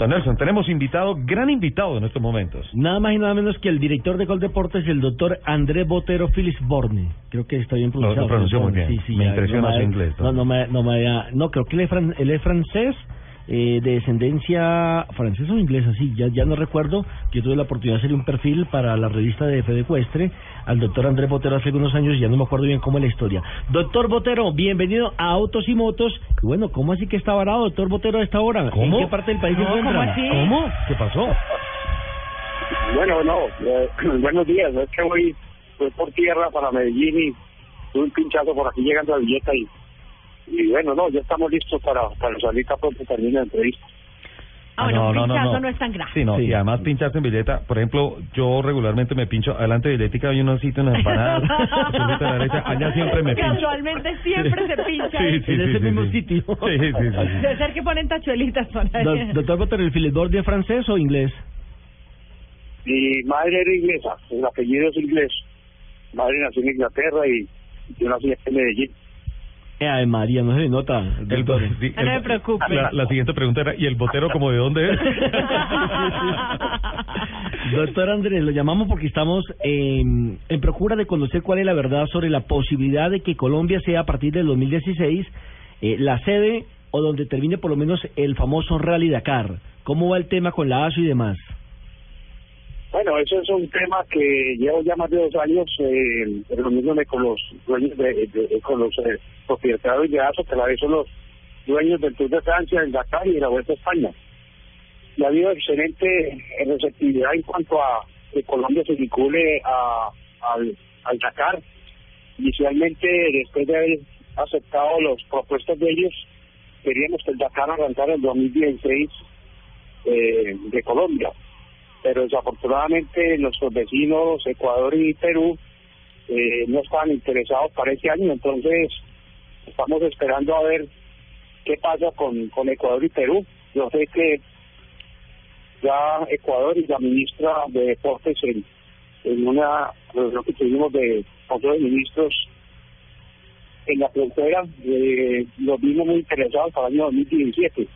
Don Nelson, tenemos invitado, gran invitado en estos momentos. Nada más y nada menos que el director de Gol Deportes, el doctor André Botero Filisborne. Creo que está bien pronunciado. Lo pronunció muy bien. Sí, sí, me ya, impresiona no su inglés. No, no me, no me, no, creo que él es, fran- él es francés, eh, de descendencia francesa o inglesa, sí, ya, ya no recuerdo. Yo tuve la oportunidad de hacer un perfil para la revista de Fede Cuestre al doctor André Botero hace algunos años y ya no me acuerdo bien cómo es la historia. Doctor Botero, bienvenido a Autos y Motos. Y bueno, ¿cómo así que está varado, doctor Botero, a esta hora? ¿Cómo? ¿En qué parte del país se No, ¿cómo encuentra? así? ¿Cómo? ¿Qué pasó? Bueno, no, eh, buenos días. Es que voy, voy por tierra para Medellín y tuve un pinchazo por aquí llegando a Villeta y, y bueno, no, ya estamos listos para, para salir a pronto termine la entrevista. Ah, bueno, un pinchazo no es tan grave. Sí, no, Sí. y además pinchaste en billeta. Por ejemplo, yo regularmente me pincho adelante de billetica, hay unos sitios en las empanadas, a la derecha, allá siempre me pincho. Casualmente siempre se pincha. Sí, ahí. sí, En sí, ese sí, mismo sí. sitio. Sí, sí, sí, sí. Debe ser que ponen tachuelitas. Do- Doctor Botero, ¿el Filisborne es francés o inglés? Mi madre era inglesa, el apellido es inglés. Mi madre nació en Inglaterra y yo nací aquí en Medellín. Eh, Ay, María, no se le nota. El- No me el- preocupe. La, la siguiente pregunta era, ¿y el botero como de dónde es? Doctor Andrés, lo llamamos porque estamos en, en procura de conocer cuál es la verdad sobre la posibilidad de que Colombia sea a partir del 2016 eh, la sede o donde termine por lo menos el famoso Rally Dakar. ¿Cómo va el tema con la ASO y demás? Bueno, eso es un tema que llevo ya más de dos años eh, reuniéndome con los dueños, de, con los eh, propietarios de ASO, que a la vez son los dueños del Tour de Francia, del Dakar y de la Vuelta a España. Y ha habido excelente receptividad en cuanto a que Colombia se vincule a, al, al Dakar. Inicialmente, después de haber aceptado las propuestas de ellos, queríamos que el Dakar arrancara el 2016 eh, de Colombia pero desafortunadamente nuestros vecinos Ecuador y Perú eh, no estaban interesados para este año, entonces estamos esperando a ver qué pasa con, con Ecuador y Perú. Yo sé que ya Ecuador y la ministra de Deportes en, en una reunión que tuvimos de de Ministros en la frontera, eh, los vimos muy interesados para el año 2017.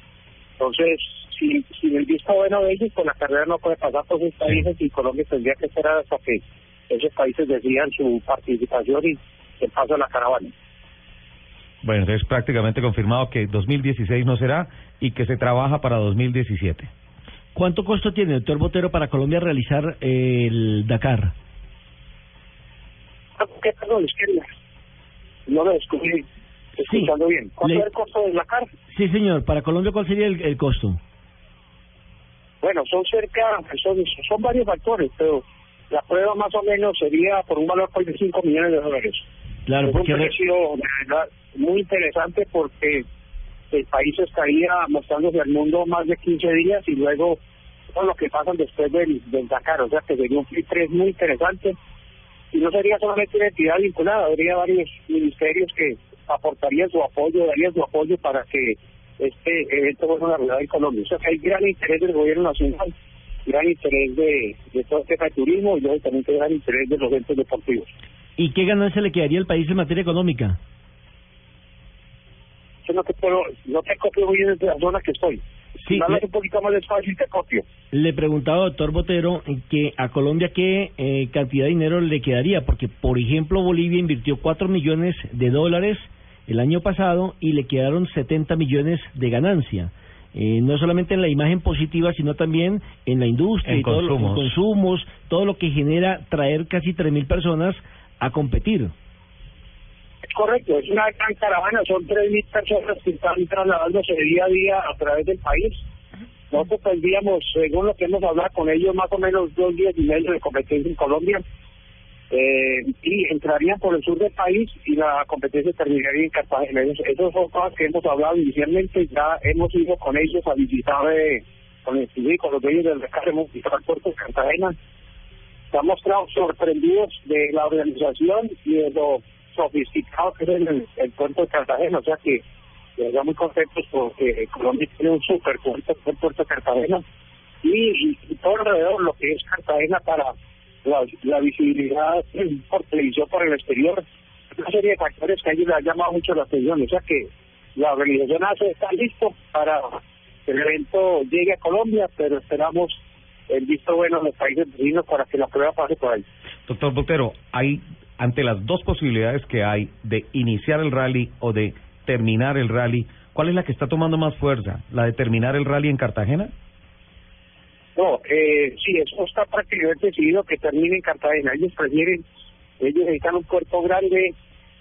Entonces, sin, sin el visto bueno de ellos, pues la carrera no puede pasar por esos países y Colombia tendría que esperar hasta que esos países decidan su participación y el paso de la caravana. Bueno, entonces prácticamente confirmado que 2016 no será y que se trabaja para 2017. ¿Cuánto costo tiene, doctor Botero, para Colombia realizar el Dakar? Ah, ¿Qué perdón? Es que no lo descubrí escuchando bien. ¿Cuánto le- es el costo de la carga? Sí, señor. ¿Para Colombia cuál sería el, el costo? Bueno, son cerca, son, son varios factores, pero la prueba más o menos sería por un valor de 5 millones de dólares. Claro, es un porque... re- precio verdad muy interesante porque el país estaría mostrándose al mundo más de 15 días y luego todo lo que pasa después del, del Dakar, o sea que sería un flip 3 muy interesante y no sería solamente una entidad vinculada, habría varios ministerios que aportarían su apoyo, darían su apoyo para que este evento fuera una realidad en Colombia. O sea que hay gran interés del gobierno nacional, gran interés de, de todo el tema de turismo y luego también hay gran interés de los eventos deportivos. ¿Y qué ganancia le quedaría al país en materia económica? Yo no te puedo, no te copio muy bien desde la zona que estoy. Sí, le- un poquito más despacio y te copio. Le preguntaba, doctor Botero, que a Colombia qué eh, cantidad de dinero le quedaría, porque, por ejemplo, Bolivia invirtió 4 millones de dólares el año pasado y le quedaron 70 millones de ganancia. Eh, no solamente en la imagen positiva, sino también en la industria En y todo lo- en consumos. consumos, todo lo que genera traer casi 3.000 personas a competir. Es correcto, es una gran caravana, son 3.000 personas que están trasladándose día a día a través del país. Nosotros tendríamos, según lo que hemos hablado con ellos, más o menos dos días y medio de competencia en Colombia. Eh, y entrarían por el sur del país y la competencia terminaría en Cartagena. Esas son cosas que hemos hablado inicialmente, ya hemos ido con ellos a visitar eh, con el con los dueños del mercado, hemos visitado el puerto de Cartagena. Se han mostrado sorprendidos de la organización y de lo sofisticado que es el, puerto de Cartagena, o sea que estamos muy contentos porque Colombia tiene un super puerto, el puerto de Cartagena y, y todo alrededor lo que es Cartagena para la, visibilidad por televisión por el exterior, una serie de factores que a ellos les ha llamado mucho la atención. O sea que la organización hace está listo para que el evento llegue a Colombia, pero esperamos el visto bueno en los países vecinos para que la prueba pase por ahí. Doctor Botero, hay ante las dos posibilidades que hay de iniciar el rally o de terminar el rally, ¿cuál es la que está tomando más fuerza? ¿La de terminar el rally en Cartagena? No, eh, sí, eso está prácticamente decidido que termine en Cartagena. Ellos prefieren, ellos necesitan un puerto grande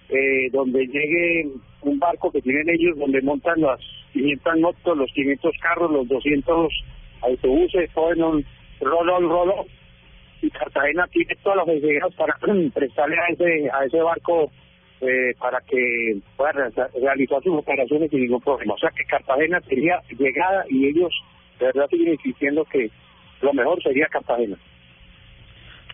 eh, donde llegue un barco que tienen ellos, donde montan las 500 motos, los 500 carros, los 200 autobuses, todo en un rolo, rolo. Y Cartagena tiene todas las facilidades para prestarle a ese, a ese barco eh, para que pueda realizar sus operaciones sin ningún problema. O sea que Cartagena sería llegada y ellos de verdad siguen insistiendo que lo mejor sería Cartagena.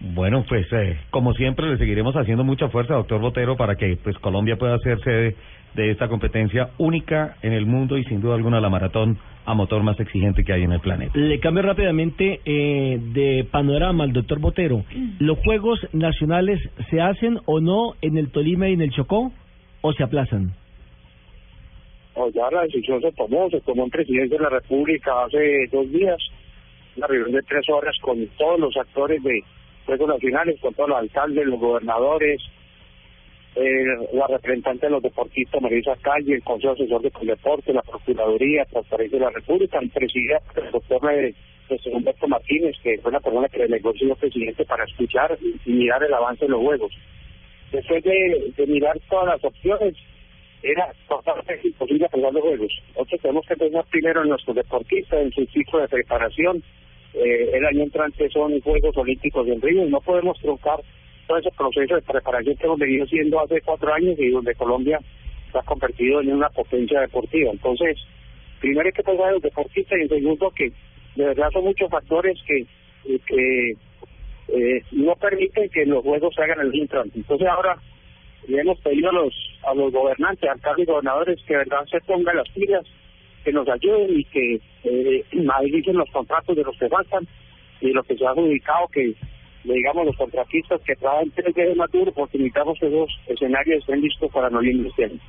Bueno, pues eh, como siempre le seguiremos haciendo mucha fuerza, doctor Botero, para que pues Colombia pueda ser sede de esta competencia única en el mundo y sin duda alguna la maratón a motor más exigente que hay en el planeta. Le cambio rápidamente eh, de panorama al doctor Botero. ¿Los Juegos Nacionales se hacen o no en el Tolima y en el Chocó o se aplazan? ya la decisión se tomó, se tomó en presidencia de la República hace dos días una reunión de tres horas con todos los actores de Juegos Nacionales, con todos los alcaldes, los gobernadores, eh, la representante de los deportistas Marisa Calle, el Consejo Asesor de Deporte, la Procuraduría, Transparencia de la República, el presidente, el doctor José Humberto Martínez, que fue la persona que le negoció el presidente para escuchar y mirar el avance de los Juegos. Después de, mirar todas las opciones, era totalmente imposible apagar los Juegos. Nosotros tenemos que pensar primero en nuestros deportistas, en su ciclo de preparación, eh, el año entrante son Juegos Olímpicos en Río y no podemos truncar todo ese proceso de preparación que hemos venido siendo hace cuatro años y donde Colombia se ha convertido en una potencia deportiva. Entonces, primero hay que pensar en los deportistas y en segundo que de verdad son muchos factores que, que eh, no permiten que los juegos se hagan el entrante. Entonces ahora le hemos pedido a los a los gobernantes, alcaldes y gobernadores que de verdad se pongan las pilas que nos ayuden y que eh, los contratos de los que faltan y lo que se ha adjudicado que digamos los contratistas que trabajan tres días de maturo porque necesitamos que esos escenarios estén listos para noviembre este año.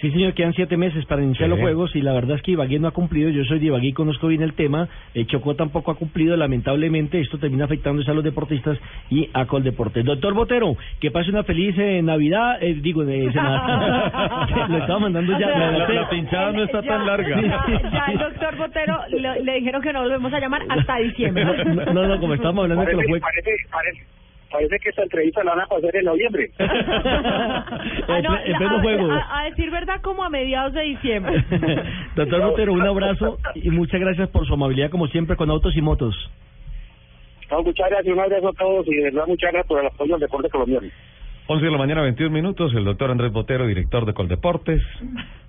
Sí, señor, quedan siete meses para iniciar los juegos y la verdad es que Ibagué no ha cumplido. Yo soy de Ibagué y conozco bien el tema. El eh, Chocó tampoco ha cumplido. Lamentablemente, esto termina afectando a los deportistas y a Coldeporte. Doctor Botero, que pase una feliz eh, Navidad. Eh, digo, de Lo estaba mandando ya. la, pinchada no está tan larga. Ya el doctor Botero le, dijeron que no lo vamos a llamar hasta diciembre. No, no, como estábamos hablando de que los juegos. Parece, parece parece que esta entrevista la van a pasar en noviembre. ah, no, a, a, decir verdad, como a mediados de diciembre. Doctor Botero, un abrazo y muchas gracias por su amabilidad, como siempre, con autos y motos. muchas gracias, un abrazo a todos y de verdad muchas gracias por el apoyo al deporte colombiano. 11 de la mañana, 21 minutos, el doctor Andrés Botero, director de Coldeportes,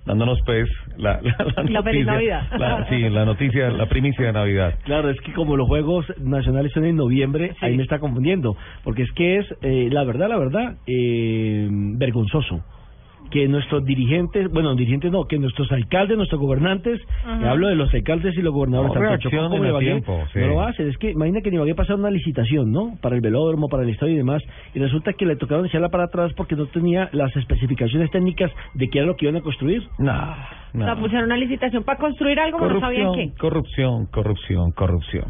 dándonos pues la, la, noticia. La, sí, la noticia, la primicia de Navidad. Claro, es que como los Juegos Nacionales son en noviembre, ahí me está confundiendo, porque es que es, eh, la verdad, la verdad, eh, vergonzoso que nuestros dirigentes, bueno, dirigentes no, que nuestros alcaldes, nuestros gobernantes, hablo de los alcaldes y los gobernadores, no, tanto Chocó como Ibagué, no lo hacen. Es que imagina que en Ibagué pasaron una licitación, ¿no? Para el velódromo, para el estadio y demás, y resulta que le tocaron echarla para atrás porque no tenía las especificaciones técnicas de qué era lo que iban a construir. No, no. O sea, pusieron una licitación para construir algo, pero no sabían qué. Corrupción, corrupción, corrupción.